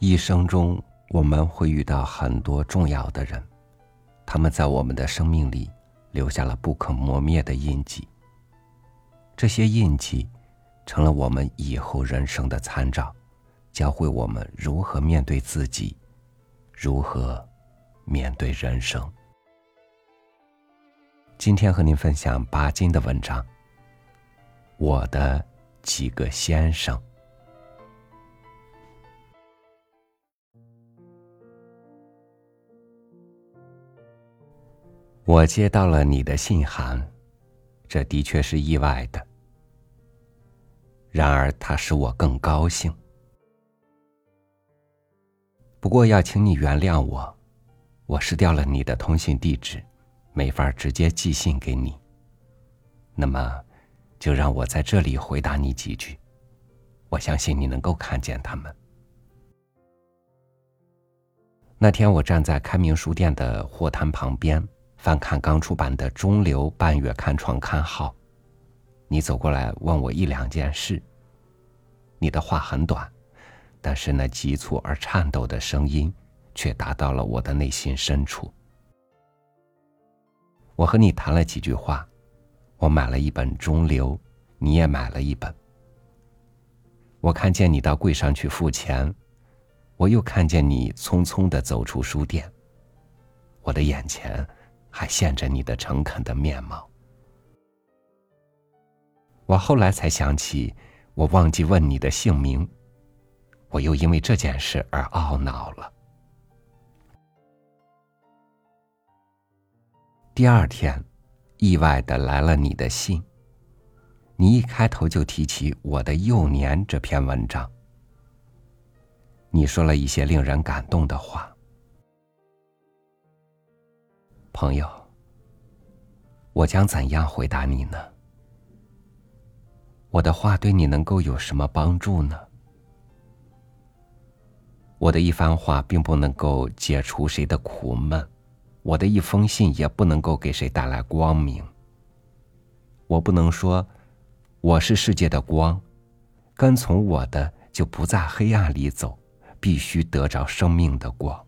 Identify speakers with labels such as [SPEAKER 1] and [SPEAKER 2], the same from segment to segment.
[SPEAKER 1] 一生中，我们会遇到很多重要的人，他们在我们的生命里留下了不可磨灭的印记。这些印记，成了我们以后人生的参照，教会我们如何面对自己，如何面对人生。今天和您分享巴金的文章。我的几个先生。我接到了你的信函，这的确是意外的。然而，它使我更高兴。不过，要请你原谅我，我失掉了你的通信地址，没法直接寄信给你。那么，就让我在这里回答你几句。我相信你能够看见他们。那天，我站在开明书店的货摊旁边。翻看刚出版的《中流半月刊》创刊号，你走过来问我一两件事。你的话很短，但是那急促而颤抖的声音却达到了我的内心深处。我和你谈了几句话，我买了一本《中流》，你也买了一本。我看见你到柜上去付钱，我又看见你匆匆的走出书店，我的眼前。还现着你的诚恳的面貌。我后来才想起，我忘记问你的姓名，我又因为这件事而懊恼了。第二天，意外的来了你的信。你一开头就提起我的幼年这篇文章，你说了一些令人感动的话。朋友，我将怎样回答你呢？我的话对你能够有什么帮助呢？我的一番话并不能够解除谁的苦闷，我的一封信也不能够给谁带来光明。我不能说我是世界的光，跟从我的就不在黑暗里走，必须得着生命的光。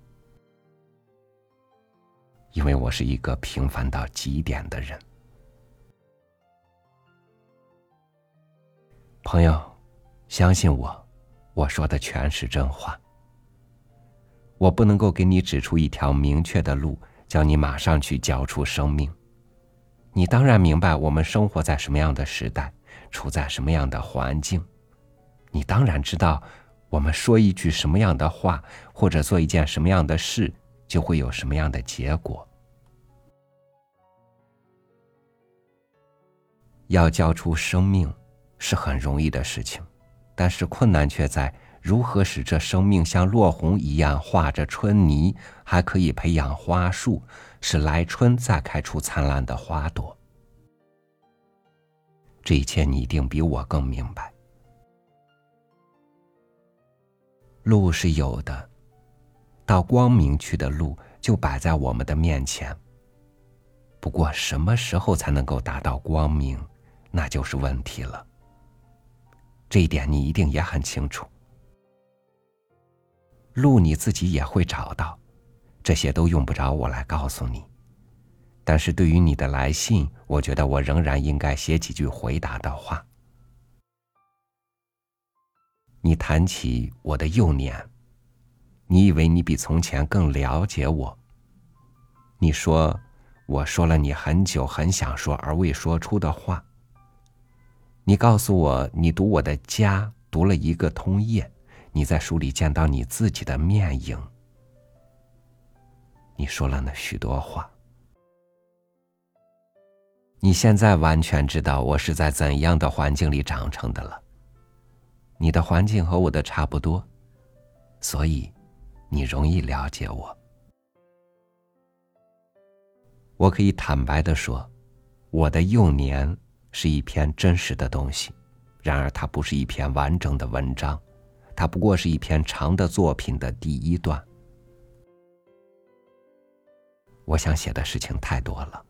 [SPEAKER 1] 因为我是一个平凡到极点的人，朋友，相信我，我说的全是真话。我不能够给你指出一条明确的路，叫你马上去交出生命。你当然明白我们生活在什么样的时代，处在什么样的环境。你当然知道，我们说一句什么样的话，或者做一件什么样的事。就会有什么样的结果？要交出生命是很容易的事情，但是困难却在如何使这生命像落红一样化着春泥，还可以培养花树，使来春再开出灿烂的花朵。这一切你一定比我更明白。路是有的。到光明去的路就摆在我们的面前。不过什么时候才能够达到光明，那就是问题了。这一点你一定也很清楚。路你自己也会找到，这些都用不着我来告诉你。但是对于你的来信，我觉得我仍然应该写几句回答的话。你谈起我的幼年。你以为你比从前更了解我？你说我说了你很久很想说而未说出的话。你告诉我，你读我的家读了一个通夜，你在书里见到你自己的面影。你说了那许多话。你现在完全知道我是在怎样的环境里长成的了。你的环境和我的差不多，所以。你容易了解我，我可以坦白的说，我的幼年是一篇真实的东西，然而它不是一篇完整的文章，它不过是一篇长的作品的第一段。我想写的事情太多了，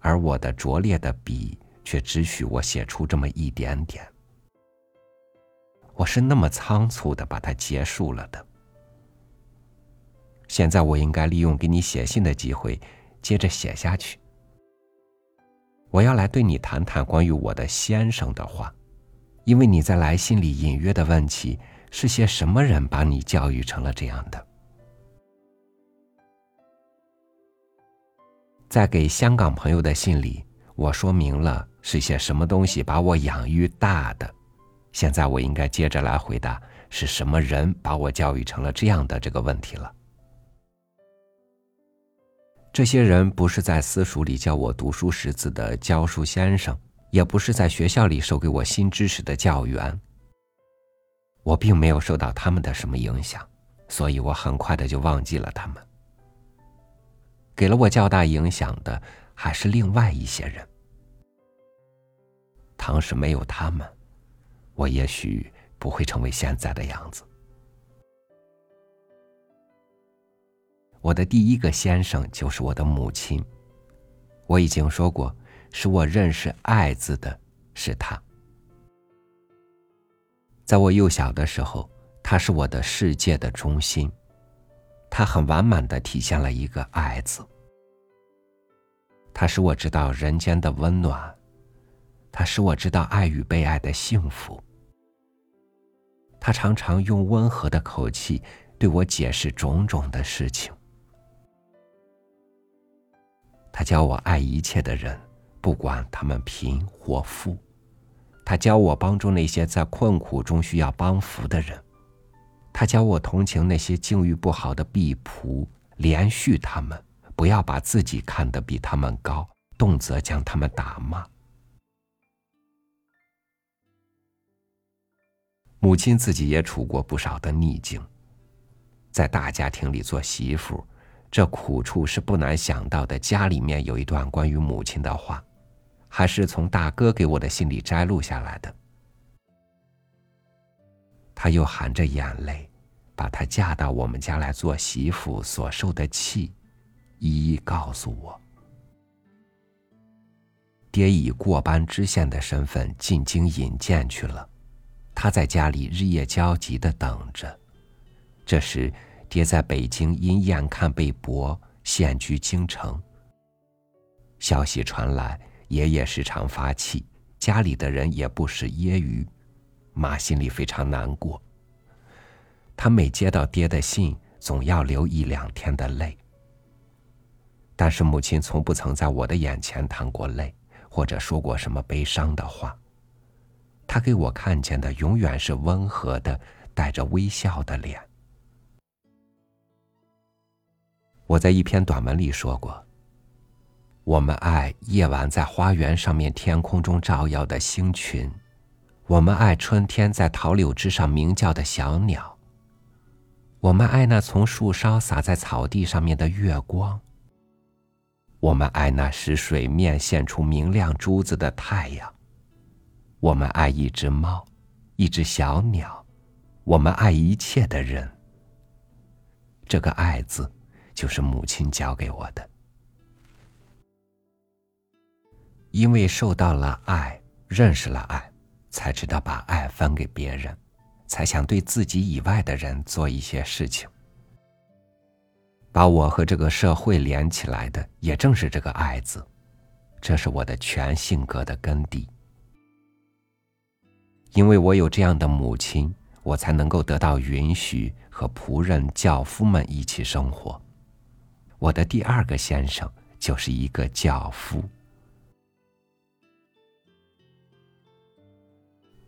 [SPEAKER 1] 而我的拙劣的笔却只许我写出这么一点点。我是那么仓促的把它结束了的。现在我应该利用给你写信的机会，接着写下去。我要来对你谈谈关于我的先生的话，因为你在来信里隐约的问起是些什么人把你教育成了这样的。在给香港朋友的信里，我说明了是些什么东西把我养育大的。现在我应该接着来回答是什么人把我教育成了这样的这个问题了。这些人不是在私塾里教我读书识字的教书先生，也不是在学校里授给我新知识的教员。我并没有受到他们的什么影响，所以我很快的就忘记了他们。给了我较大影响的还是另外一些人。倘使没有他们，我也许不会成为现在的样子。我的第一个先生就是我的母亲。我已经说过，使我认识“爱”字的是他。在我幼小的时候，他是我的世界的中心，他很完满的体现了一个“爱”字。他使我知道人间的温暖，他使我知道爱与被爱的幸福。他常常用温和的口气对我解释种种的事情。他教我爱一切的人，不管他们贫或富；他教我帮助那些在困苦中需要帮扶的人；他教我同情那些境遇不好的婢仆，连续他们，不要把自己看得比他们高，动辄将他们打骂。母亲自己也处过不少的逆境，在大家庭里做媳妇。这苦处是不难想到的。家里面有一段关于母亲的话，还是从大哥给我的信里摘录下来的。他又含着眼泪，把她嫁到我们家来做媳妇所受的气，一一告诉我。爹以过班知县的身份进京引荐去了，他在家里日夜焦急的等着。这时。爹在北京因眼看被驳，现居京城。消息传来，爷爷时常发气，家里的人也不时揶揄，妈心里非常难过。他每接到爹的信，总要流一两天的泪。但是母亲从不曾在我的眼前淌过泪，或者说过什么悲伤的话。他给我看见的永远是温和的、带着微笑的脸。我在一篇短文里说过：“我们爱夜晚在花园上面天空中照耀的星群，我们爱春天在桃柳枝上鸣叫的小鸟，我们爱那从树梢洒在草地上面的月光，我们爱那使水面现出明亮珠子的太阳，我们爱一只猫，一只小鸟，我们爱一切的人。这个‘爱’字。”就是母亲教给我的，因为受到了爱，认识了爱，才知道把爱分给别人，才想对自己以外的人做一些事情。把我和这个社会连起来的，也正是这个“爱”字，这是我的全性格的根底。因为我有这样的母亲，我才能够得到允许和仆人、教夫们一起生活。我的第二个先生就是一个教夫。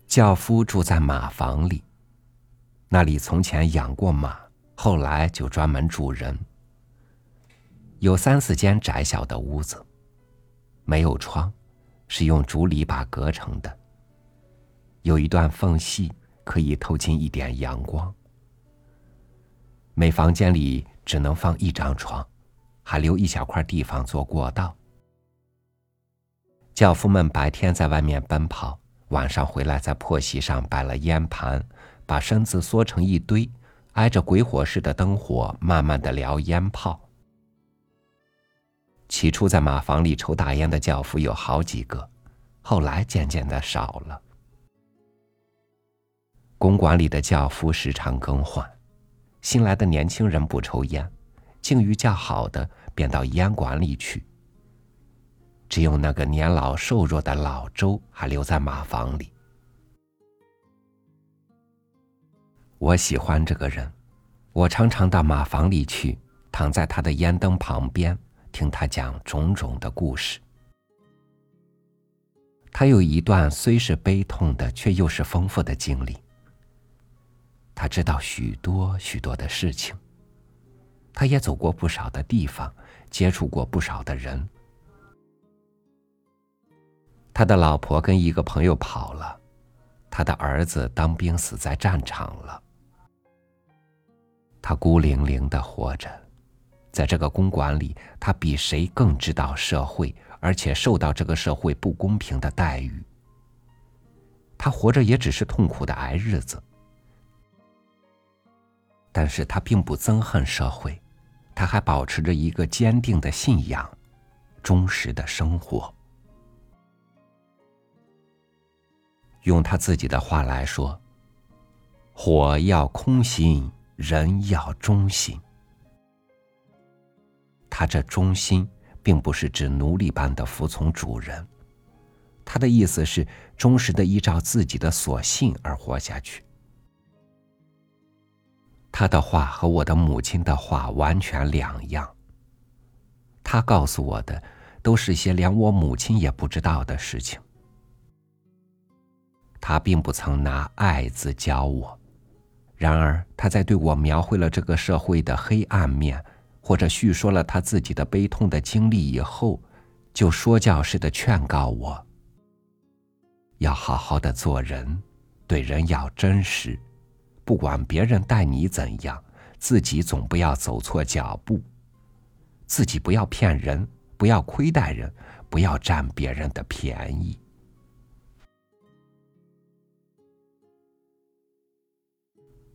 [SPEAKER 1] 教夫住在马房里，那里从前养过马，后来就专门住人。有三四间窄小的屋子，没有窗，是用竹篱笆隔成的。有一段缝隙可以透进一点阳光。每房间里只能放一张床。还留一小块地方做过道。轿夫们白天在外面奔跑，晚上回来在破席上摆了烟盘，把身子缩成一堆，挨着鬼火似的灯火，慢慢的燎烟炮。起初在马房里抽大烟的轿夫有好几个，后来渐渐的少了。公馆里的轿夫时常更换，新来的年轻人不抽烟。境遇较好的便到烟馆里去。只有那个年老瘦弱的老周还留在马房里。我喜欢这个人，我常常到马房里去，躺在他的烟灯旁边，听他讲种种的故事。他有一段虽是悲痛的，却又是丰富的经历。他知道许多许多的事情，他也走过不少的地方，接触过不少的人。他的老婆跟一个朋友跑了，他的儿子当兵死在战场了。他孤零零的活着，在这个公馆里，他比谁更知道社会，而且受到这个社会不公平的待遇。他活着也只是痛苦的挨日子，但是他并不憎恨社会，他还保持着一个坚定的信仰，忠实的生活。用他自己的话来说：“火要空心，人要忠心。”他这忠心，并不是指奴隶般的服从主人，他的意思是忠实的依照自己的所信而活下去。他的话和我的母亲的话完全两样。他告诉我的，都是些连我母亲也不知道的事情。他并不曾拿“爱”字教我，然而他在对我描绘了这个社会的黑暗面，或者叙说了他自己的悲痛的经历以后，就说教似的劝告我：要好好的做人，对人要真实，不管别人待你怎样，自己总不要走错脚步，自己不要骗人，不要亏待人，不要占别人的便宜。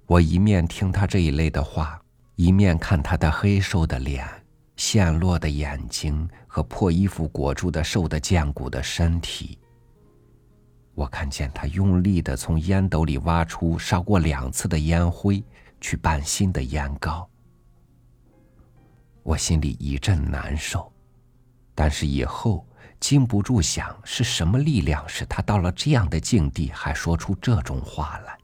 [SPEAKER 1] 我一面听他这一类的话，一面看他的黑瘦的脸、陷落的眼睛和破衣服裹住的瘦的健骨的身体。我看见他用力的从烟斗里挖出烧过两次的烟灰，去拌新的烟膏。我心里一阵难受，但是以后禁不住想，是什么力量使他到了这样的境地，还说出这种话来？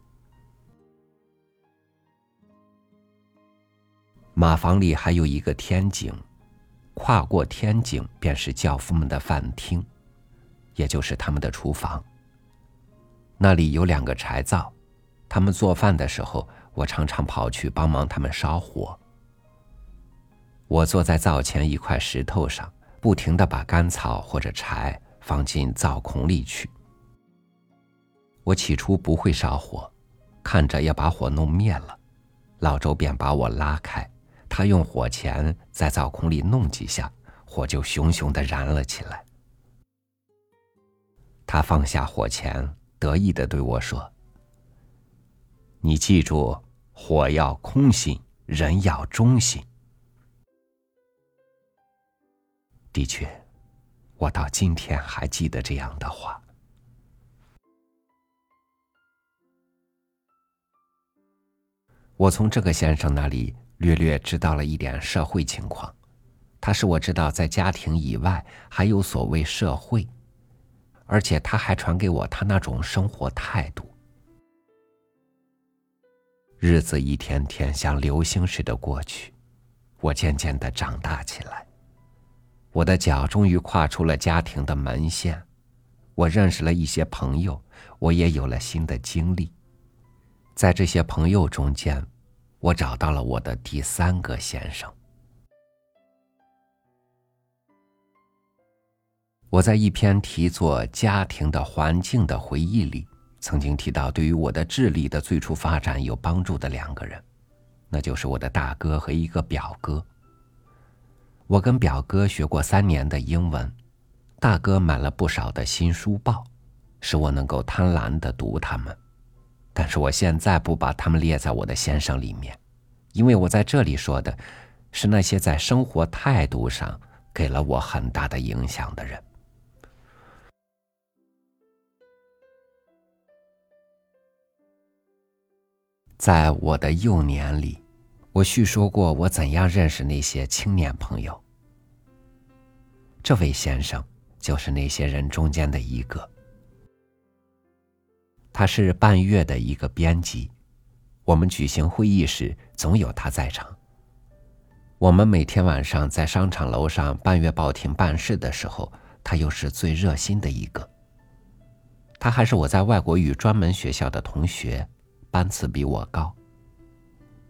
[SPEAKER 1] 马房里还有一个天井，跨过天井便是教夫们的饭厅，也就是他们的厨房。那里有两个柴灶，他们做饭的时候，我常常跑去帮忙他们烧火。我坐在灶前一块石头上，不停的把干草或者柴放进灶孔里去。我起初不会烧火，看着要把火弄灭了，老周便把我拉开。他用火钳在灶孔里弄几下，火就熊熊的燃了起来。他放下火钳，得意的对我说：“你记住，火要空心，人要忠心。”的确，我到今天还记得这样的话。我从这个先生那里。略略知道了一点社会情况，他使我知道在家庭以外还有所谓社会，而且他还传给我他那种生活态度。日子一天天像流星似的过去，我渐渐的长大起来，我的脚终于跨出了家庭的门线，我认识了一些朋友，我也有了新的经历，在这些朋友中间。我找到了我的第三个先生。我在一篇题作《家庭的环境》的回忆里，曾经提到对于我的智力的最初发展有帮助的两个人，那就是我的大哥和一个表哥。我跟表哥学过三年的英文，大哥买了不少的新书报，使我能够贪婪的读他们。但是我现在不把他们列在我的先生里面，因为我在这里说的，是那些在生活态度上给了我很大的影响的人。在我的幼年里，我叙说过我怎样认识那些青年朋友。这位先生就是那些人中间的一个。他是半月的一个编辑，我们举行会议时总有他在场。我们每天晚上在商场楼上半月报亭办事的时候，他又是最热心的一个。他还是我在外国语专门学校的同学，班次比我高。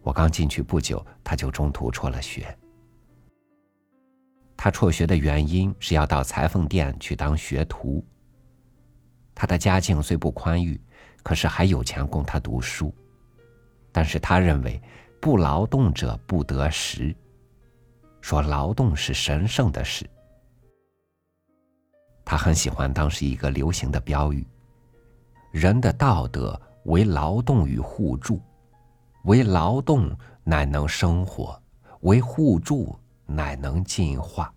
[SPEAKER 1] 我刚进去不久，他就中途辍了学。他辍学的原因是要到裁缝店去当学徒。他的家境虽不宽裕，可是还有钱供他读书。但是他认为，不劳动者不得食，说劳动是神圣的事。他很喜欢当时一个流行的标语：“人的道德为劳动与互助。”为劳动乃能生活，为互助乃能进化。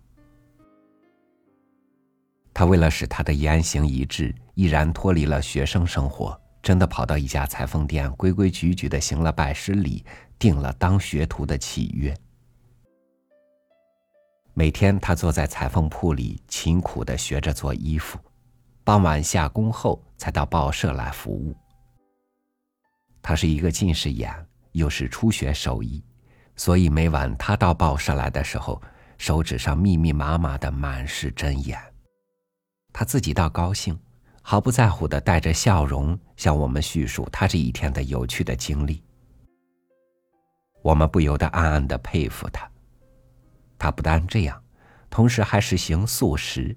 [SPEAKER 1] 他为了使他的言行一致，毅然脱离了学生生活，真的跑到一家裁缝店，规规矩矩的行了拜师礼，定了当学徒的契约。每天他坐在裁缝铺里，勤苦的学着做衣服，傍晚下工后才到报社来服务。他是一个近视眼。又是初学手艺，所以每晚他到报社来的时候，手指上密密麻麻的满是针眼。他自己倒高兴，毫不在乎的带着笑容向我们叙述他这一天的有趣的经历。我们不由得暗暗的佩服他。他不但这样，同时还实行素食。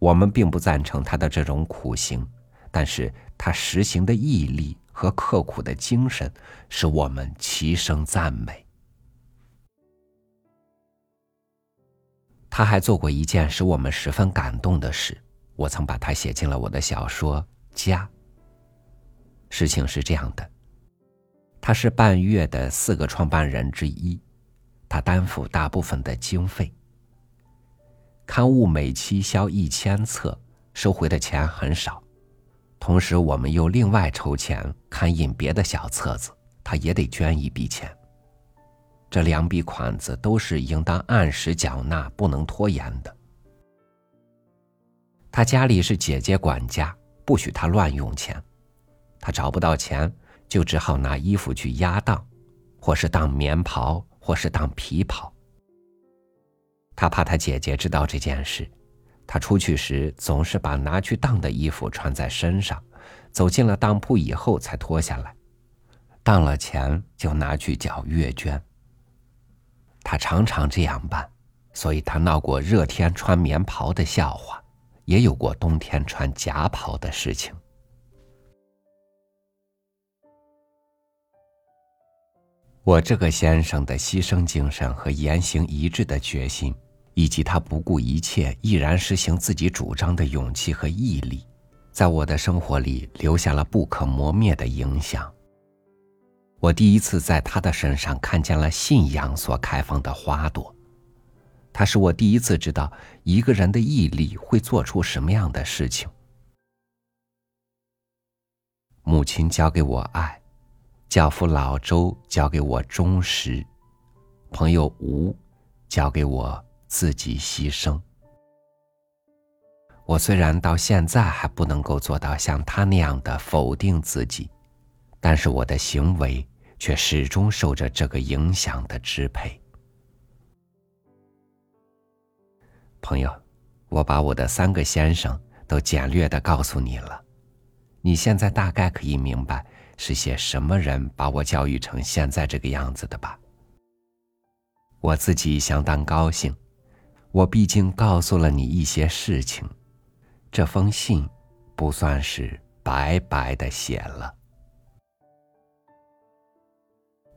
[SPEAKER 1] 我们并不赞成他的这种苦行，但是他实行的毅力。和刻苦的精神，使我们齐声赞美。他还做过一件使我们十分感动的事，我曾把它写进了我的小说《家》。事情是这样的，他是半月的四个创办人之一，他担负大部分的经费。刊物每期销一千册，收回的钱很少。同时，我们又另外筹钱刊印别的小册子，他也得捐一笔钱。这两笔款子都是应当按时缴纳，不能拖延的。他家里是姐姐管家，不许他乱用钱。他找不到钱，就只好拿衣服去压当，或是当棉袍，或是当皮袍。他怕他姐姐知道这件事。他出去时总是把拿去当的衣服穿在身上，走进了当铺以后才脱下来，当了钱就拿去缴月捐。他常常这样办，所以他闹过热天穿棉袍的笑话，也有过冬天穿夹袍的事情。我这个先生的牺牲精神和言行一致的决心。以及他不顾一切毅然实行自己主张的勇气和毅力，在我的生活里留下了不可磨灭的影响。我第一次在他的身上看见了信仰所开放的花朵，他使我第一次知道一个人的毅力会做出什么样的事情。母亲教给我爱，教父老周教给我忠实，朋友吴教给我。自己牺牲。我虽然到现在还不能够做到像他那样的否定自己，但是我的行为却始终受着这个影响的支配。朋友，我把我的三个先生都简略的告诉你了，你现在大概可以明白是些什么人把我教育成现在这个样子的吧？我自己相当高兴。我毕竟告诉了你一些事情，这封信不算是白白的写了。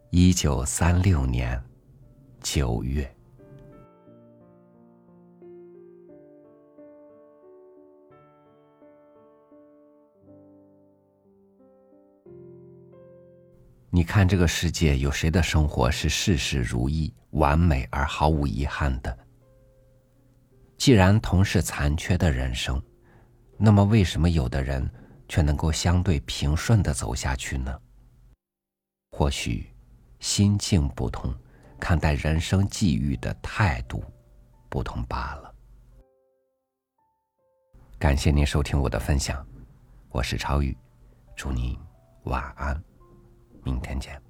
[SPEAKER 1] 一九三六年九月，你看这个世界，有谁的生活是事事如意、完美而毫无遗憾的？既然同是残缺的人生，那么为什么有的人却能够相对平顺的走下去呢？或许，心境不同，看待人生际遇的态度不同罢了。感谢您收听我的分享，我是超宇，祝您晚安，明天见。